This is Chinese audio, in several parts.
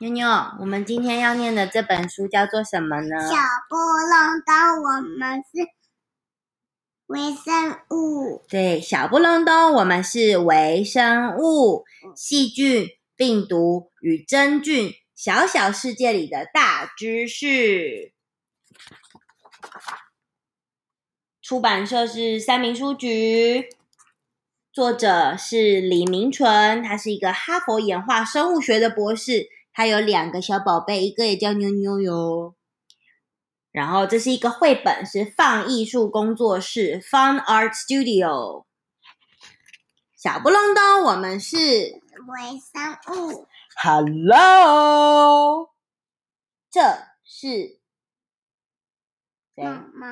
妞妞，我们今天要念的这本书叫做什么呢？小不隆咚，我们是微生物。对，小不隆咚，我们是微生物，细菌、病毒与真菌，小小世界里的大知识。出版社是三明书局，作者是李明纯，他是一个哈佛演化生物学的博士。他有两个小宝贝，一个也叫妞妞哟。然后这是一个绘本，是放艺术工作室 （Fun Art Studio）。小不隆咚，我们是微生物。Hello，这是毛毛。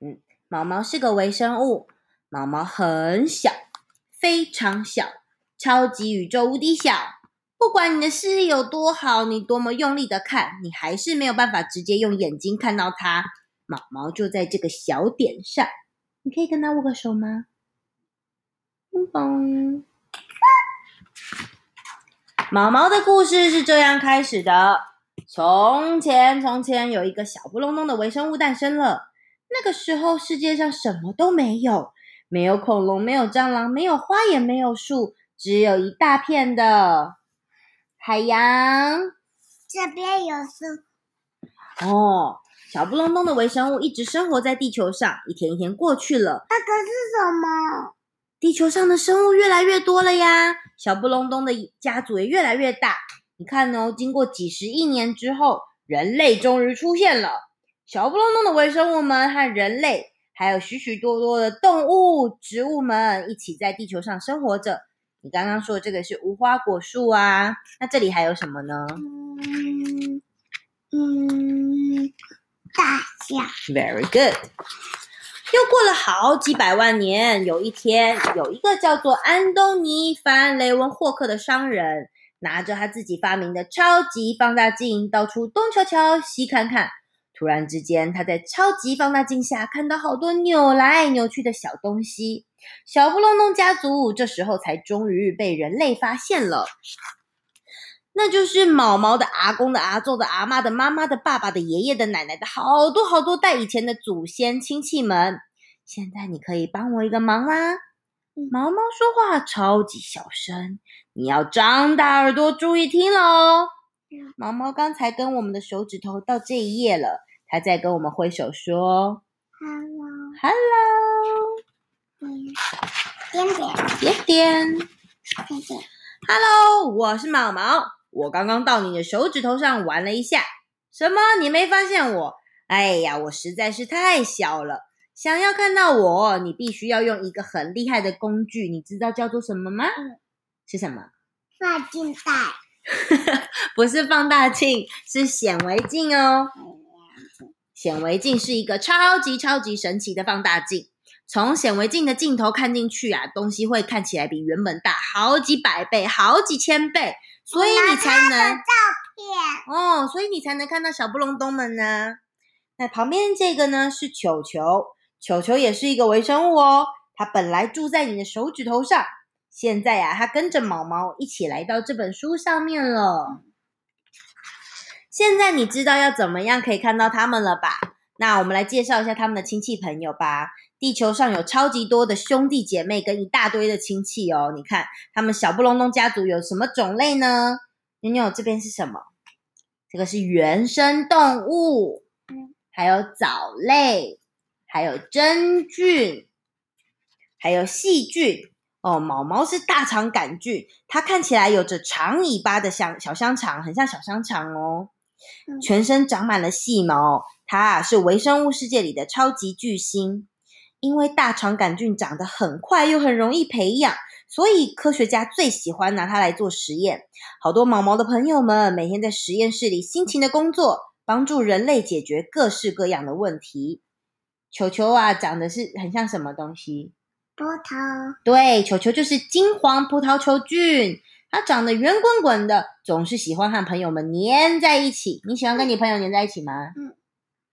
嗯，毛毛是个微生物。毛毛很小，非常小，超级宇宙无敌小。不管你的视力有多好，你多么用力的看，你还是没有办法直接用眼睛看到它。毛毛就在这个小点上，你可以跟他握个手吗？砰砰！毛毛的故事是这样开始的：从前，从前有一个小不隆咚的微生物诞生了。那个时候，世界上什么都没有，没有恐龙，没有蟑螂，没有花，也没有树，只有一大片的。海洋，这边有树。哦，小不隆咚的微生物一直生活在地球上，一天一天过去了。那个是什么？地球上的生物越来越多了呀，小不隆咚的家族也越来越大。你看哦，经过几十亿年之后，人类终于出现了。小不隆咚的微生物们和人类，还有许许多多的动物、植物们一起在地球上生活着。你刚刚说的这个是无花果树啊，那这里还有什么呢？嗯嗯，大象。Very good。又过了好几百万年，有一天，有一个叫做安东尼·凡·雷文霍克的商人，拿着他自己发明的超级放大镜，到处东瞧瞧，西看看。突然之间，他在超级放大镜下看到好多扭来扭去的小东西。小布隆咚家族这时候才终于被人类发现了。那就是毛毛的阿公的阿祖的阿妈的妈妈的爸爸的爷爷的奶奶的好多好多代以前的祖先亲戚们。现在你可以帮我一个忙啦。毛毛说话超级小声，你要张大耳朵注意听喽。毛毛刚才跟我们的手指头到这一页了。他在跟我们挥手说：“Hello，Hello，点点点点，Hello，我是毛毛。我刚刚到你的手指头上玩了一下。什么？你没发现我？哎呀，我实在是太小了。想要看到我，你必须要用一个很厉害的工具。你知道叫做什么吗？嗯、是什么？放镜带。不是放大镜，是显微镜哦。”显微镜是一个超级超级神奇的放大镜，从显微镜的镜头看进去啊，东西会看起来比原本大好几百倍、好几千倍，所以你才能照片哦，所以你才能看到小布隆咚们呢。那旁边这个呢是球球，球球也是一个微生物哦，它本来住在你的手指头上，现在呀、啊，它跟着毛毛一起来到这本书上面了。现在你知道要怎么样可以看到它们了吧？那我们来介绍一下他们的亲戚朋友吧。地球上有超级多的兄弟姐妹跟一大堆的亲戚哦。你看他们小布隆咚家族有什么种类呢？妞妞，这边是什么？这个是原生动物，还有藻类，还有真菌，还有细菌。哦，毛毛是大肠杆菌，它看起来有着长尾巴的香小香肠，很像小香肠哦。全身长满了细毛，它啊是微生物世界里的超级巨星。因为大肠杆菌长得很快又很容易培养，所以科学家最喜欢拿它来做实验。好多毛毛的朋友们每天在实验室里辛勤的工作，帮助人类解决各式各样的问题。球球啊，长得是很像什么东西？葡萄。对，球球就是金黄葡萄球菌。它长得圆滚滚的，总是喜欢和朋友们粘在一起。你喜欢跟你朋友粘在一起吗？嗯，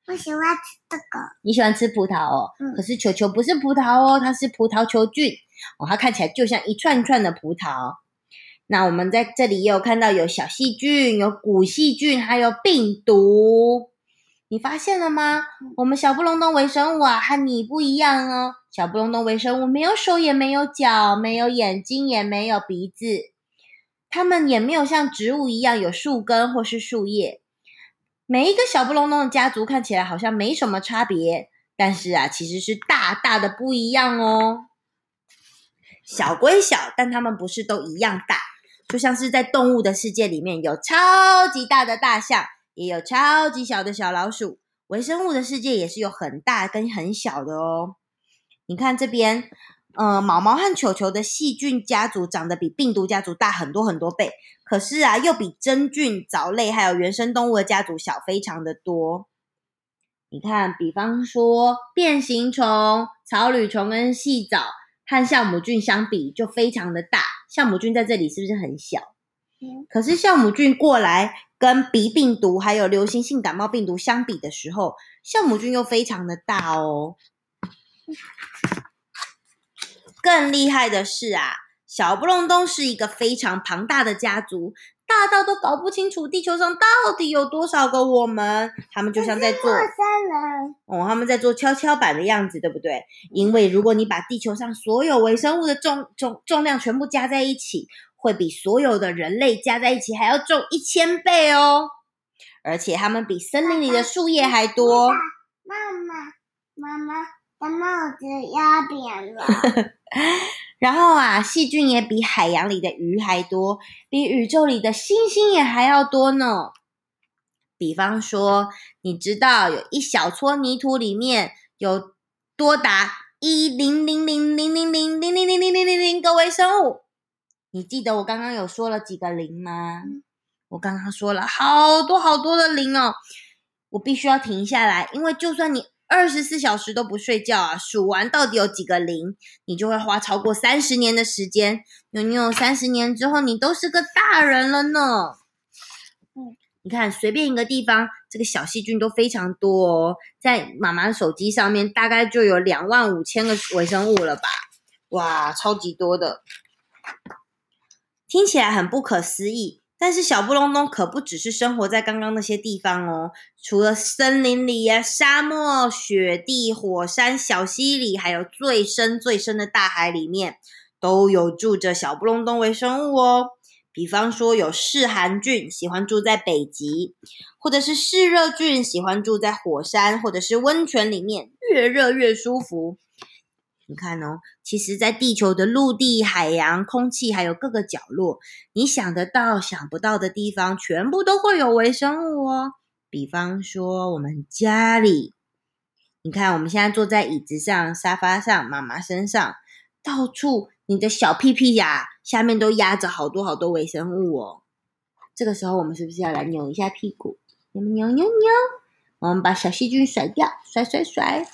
我喜欢吃这个。你喜欢吃葡萄哦？嗯。可是球球不是葡萄哦，它是葡萄球菌哦，它看起来就像一串一串的葡萄。那我们在这里也有看到有小细菌、有古细菌，还有病毒。你发现了吗？我们小不隆咚微生物啊，和你不一样哦。小不隆咚微生物没有手，也没有脚，没有眼睛，也没有鼻子。它们也没有像植物一样有树根或是树叶。每一个小不隆咚的家族看起来好像没什么差别，但是啊，其实是大大的不一样哦。小归小，但它们不是都一样大。就像是在动物的世界里面，有超级大的大象。也有超级小的小老鼠，微生物的世界也是有很大跟很小的哦。你看这边，呃，毛毛和球球的细菌家族长得比病毒家族大很多很多倍，可是啊，又比真菌、藻类还有原生动物的家族小非常的多。你看，比方说变形虫、草履虫跟细藻和酵母菌相比就非常的大，酵母菌在这里是不是很小？可是酵母菌过来跟鼻病毒还有流行性感冒病毒相比的时候，酵母菌又非常的大哦。更厉害的是啊，小布隆东是一个非常庞大的家族，大到都搞不清楚地球上到底有多少个我们。他们就像在做哦，他们在做跷跷板的样子，对不对？因为如果你把地球上所有微生物的重重重量全部加在一起。会比所有的人类加在一起还要重一千倍哦，而且他们比森林里的树叶还多。妈妈，妈妈的帽子压扁了。然后啊，细菌也比海洋里的鱼还多，比宇宙里的星星也还要多呢。比方说，你知道有一小撮泥土里面有多达一零零零零零零零零零零零零零个微生物。你记得我刚刚有说了几个零吗？我刚刚说了好多好多的零哦，我必须要停下来，因为就算你二十四小时都不睡觉啊，数完到底有几个零，你就会花超过三十年的时间。妞妞，三十年之后你都是个大人了呢。嗯，你看随便一个地方，这个小细菌都非常多哦，在妈妈的手机上面大概就有两万五千个微生物了吧？哇，超级多的。听起来很不可思议，但是小布隆咚可不只是生活在刚刚那些地方哦。除了森林里呀、沙漠、雪地、火山、小溪里，还有最深最深的大海里面，都有住着小布隆咚微生物哦。比方说，有嗜寒菌，喜欢住在北极；或者是嗜热菌，喜欢住在火山或者是温泉里面，越热越舒服。你看哦，其实，在地球的陆地、海洋、空气，还有各个角落，你想得到、想不到的地方，全部都会有微生物哦。比方说，我们家里，你看，我们现在坐在椅子上、沙发上、妈妈身上，到处你的小屁屁呀，下面都压着好多好多微生物哦。这个时候，我们是不是要来扭一下屁股？扭扭扭扭，我们把小细菌甩掉，甩甩甩。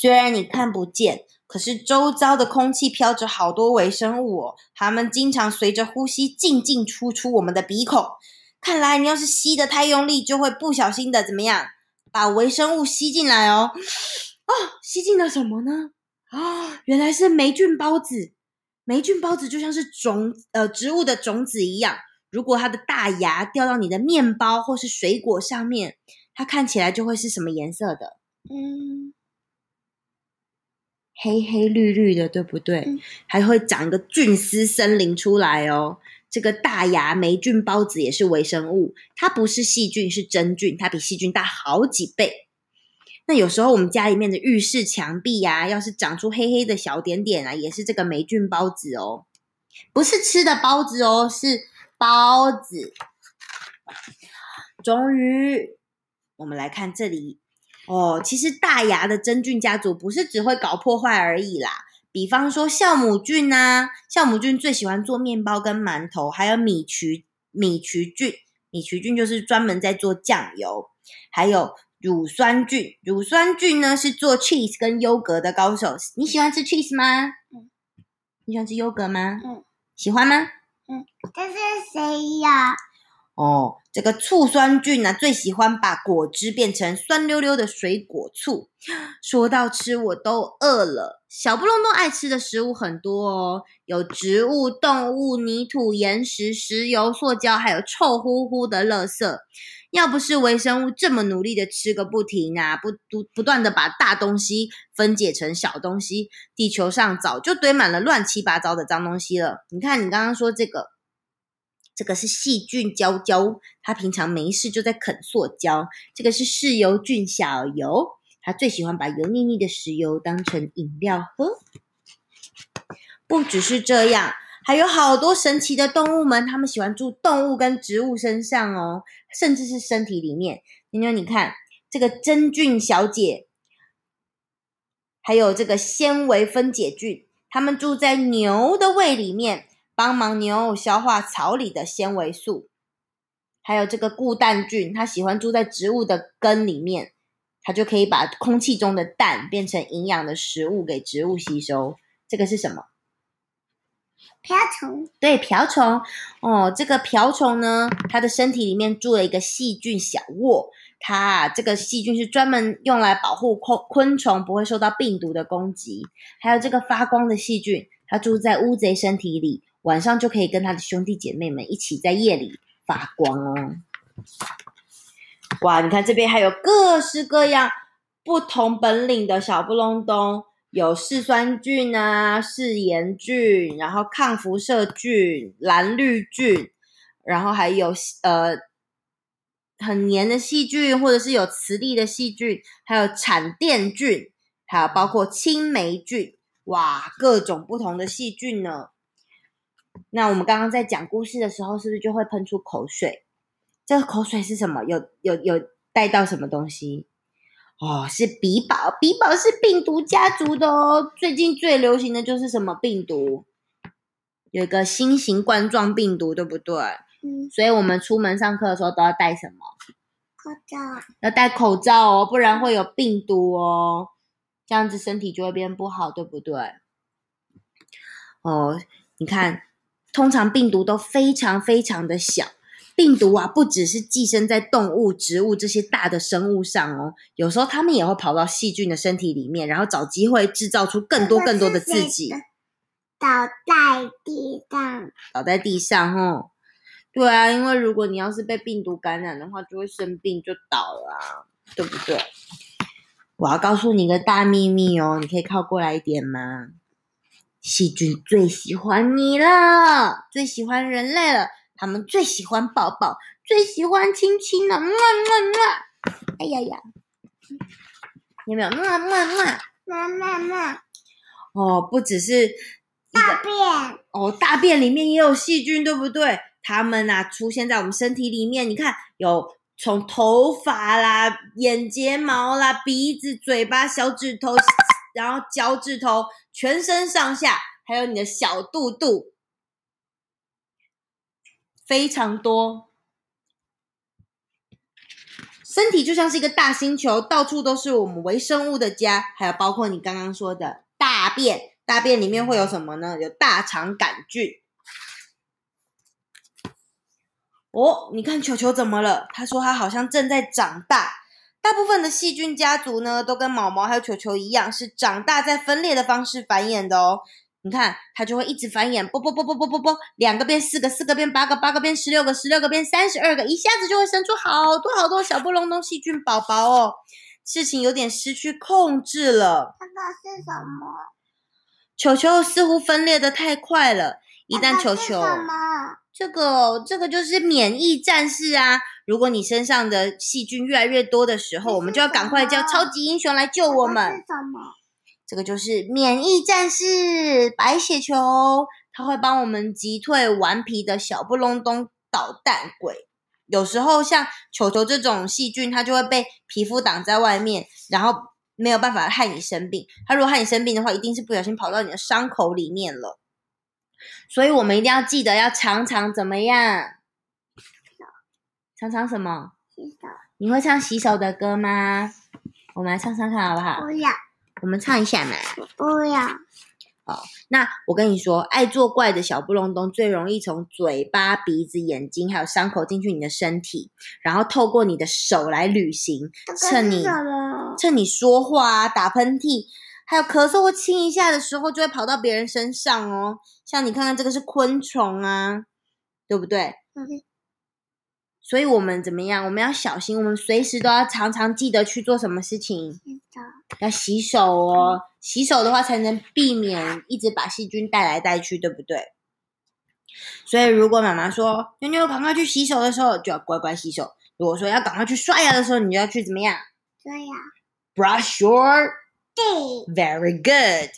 虽然你看不见，可是周遭的空气飘着好多微生物哦，它们经常随着呼吸进进出出我们的鼻孔。看来你要是吸得太用力，就会不小心的怎么样，把微生物吸进来哦。哦，吸进了什么呢？啊、哦，原来是霉菌孢子。霉菌孢子就像是种呃植物的种子一样，如果它的大牙掉到你的面包或是水果上面，它看起来就会是什么颜色的？嗯。黑黑绿绿的，对不对？嗯、还会长一个菌丝森林出来哦。这个大牙霉菌孢子也是微生物，它不是细菌，是真菌，它比细菌大好几倍。那有时候我们家里面的浴室墙壁呀、啊，要是长出黑黑的小点点啊，也是这个霉菌孢子哦，不是吃的包子哦，是包子。终于，我们来看这里。哦，其实大牙的真菌家族不是只会搞破坏而已啦。比方说酵母菌呐、啊，酵母菌最喜欢做面包跟馒头，还有米曲米曲菌，米曲菌就是专门在做酱油。还有乳酸菌，乳酸菌呢是做 cheese 跟优格的高手。你喜欢吃 cheese 吗？嗯。你喜欢吃优格吗？嗯。喜欢吗？嗯。这是谁呀？哦，这个醋酸菌呢、最喜欢把果汁变成酸溜溜的水果醋。说到吃，我都饿了。小布隆咚爱吃的食物很多哦，有植物、动物、泥土、岩石、石油、塑胶，还有臭乎乎的垃圾。要不是微生物这么努力的吃个不停啊，不不不断的把大东西分解成小东西，地球上早就堆满了乱七八糟的脏东西了。你看，你刚刚说这个。这个是细菌娇娇，它平常没事就在啃塑胶。这个是嗜油菌小油，它最喜欢把油腻腻的石油当成饮料喝。不只是这样，还有好多神奇的动物们，它们喜欢住动物跟植物身上哦，甚至是身体里面。妞妞你看这个真菌小姐，还有这个纤维分解菌，它们住在牛的胃里面。帮忙牛消化草里的纤维素，还有这个固氮菌，它喜欢住在植物的根里面，它就可以把空气中的氮变成营养的食物给植物吸收。这个是什么？瓢虫。对，瓢虫。哦，这个瓢虫呢，它的身体里面住了一个细菌小窝，它这个细菌是专门用来保护昆昆虫不会受到病毒的攻击。还有这个发光的细菌，它住在乌贼身体里。晚上就可以跟他的兄弟姐妹们一起在夜里发光哦！哇，你看这边还有各式各样不同本领的小不隆咚，有嗜酸菌啊、嗜盐菌，然后抗辐射菌、蓝绿菌，然后还有呃很黏的细菌，或者是有磁力的细菌，还有产电菌，还有包括青霉菌，哇，各种不同的细菌呢。那我们刚刚在讲故事的时候，是不是就会喷出口水？这个口水是什么？有有有带到什么东西？哦，是笔宝，笔宝是病毒家族的哦。最近最流行的就是什么病毒？有一个新型冠状病毒，对不对？嗯。所以我们出门上课的时候都要戴什么？口罩。要戴口罩哦，不然会有病毒哦。这样子身体就会变不好，对不对？哦，你看。通常病毒都非常非常的小，病毒啊不只是寄生在动物、植物这些大的生物上哦，有时候它们也会跑到细菌的身体里面，然后找机会制造出更多更多的自己。倒在地上，倒在地上哦。对啊，因为如果你要是被病毒感染的话，就会生病就倒了啊，对不对？我要告诉你一个大秘密哦，你可以靠过来一点吗？细菌最喜欢你了，最喜欢人类了。他们最喜欢抱抱，最喜欢亲亲了。么么么！哎呀呀，有没有？么么么，么么么。哦，不只是大便哦，大便里面也有细菌，对不对？它们呐、啊，出现在我们身体里面。你看，有从头发啦、眼睫毛啦、鼻子、嘴巴、小指头。然后脚趾头，全身上下，还有你的小肚肚，非常多。身体就像是一个大星球，到处都是我们微生物的家。还有包括你刚刚说的大便，大便里面会有什么呢？有大肠杆菌。哦，你看球球怎么了？他说他好像正在长大。大部分的细菌家族呢，都跟毛毛还有球球一样，是长大再分裂的方式繁衍的哦。你看，它就会一直繁衍，啵啵啵啵啵啵啵，两个变四个，四个变八个，八个变十六个，十六个变三十二个，一下子就会生出好多好多小不隆咚细菌宝宝哦。事情有点失去控制了。这个是什么？球球似乎分裂的太快了，一旦球球。这个这个就是免疫战士啊！如果你身上的细菌越来越多的时候，我们就要赶快叫超级英雄来救我们。是什么？这个就是免疫战士白血球，它会帮我们击退顽皮的小不隆咚捣蛋鬼。有时候像球球这种细菌，它就会被皮肤挡在外面，然后没有办法害你生病。它如果害你生病的话，一定是不小心跑到你的伤口里面了。所以我们一定要记得要常常怎么样？常常什么？洗手。你会唱洗手的歌吗？我们来唱唱看好不好？不要。我们唱一下嘛。不要。好，那我跟你说，爱作怪的小布隆咚最容易从嘴巴、鼻子、眼睛还有伤口进去你的身体，然后透过你的手来旅行，趁你趁你说话啊、打喷嚏，还有咳嗽或亲一下的时候，就会跑到别人身上哦。像你看看，这个是昆虫啊，对不对？嗯。所以我们怎么样？我们要小心，我们随时都要常常记得去做什么事情？要洗手哦，嗯、洗手的话才能避免一直把细菌带来带去，对不对？所以如果妈妈说妞妞赶快去洗手的时候，就要乖乖洗手；如果说要赶快去刷牙的时候，你就要去怎么样？刷牙。Brush your Very good.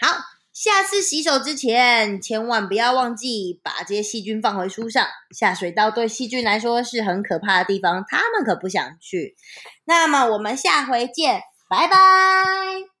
好。下次洗手之前，千万不要忘记把这些细菌放回书上。下水道对细菌来说是很可怕的地方，他们可不想去。那么我们下回见，拜拜。